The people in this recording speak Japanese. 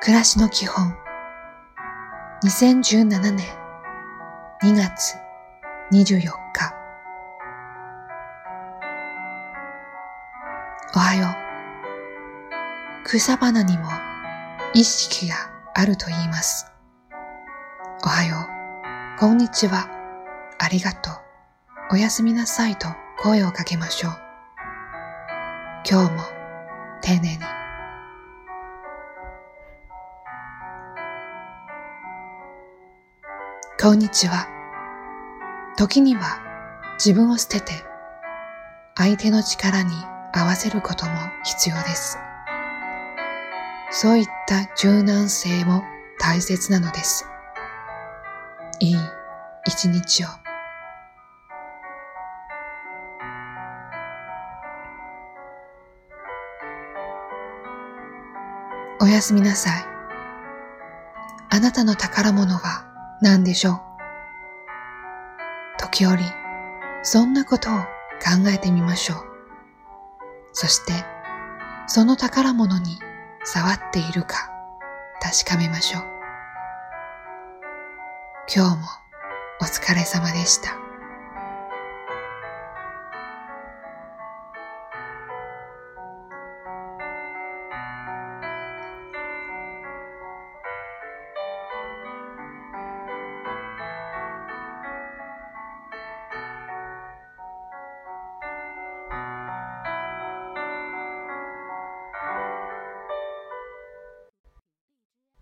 暮らしの基本。2017年2月24日。おはよう。草花にも意識があると言います。おはよう。こんにちは。ありがとう。おやすみなさいと声をかけましょう。今日も丁寧に。こんにちは。時には自分を捨てて相手の力に合わせることも必要です。そういった柔軟性も大切なのです。いい一日を。おやすみなさい。あなたの宝物は何でしょう？時折、そんなことを考えてみましょう。そして、その宝物に触っているか確かめましょう。今日もお疲れ様でした。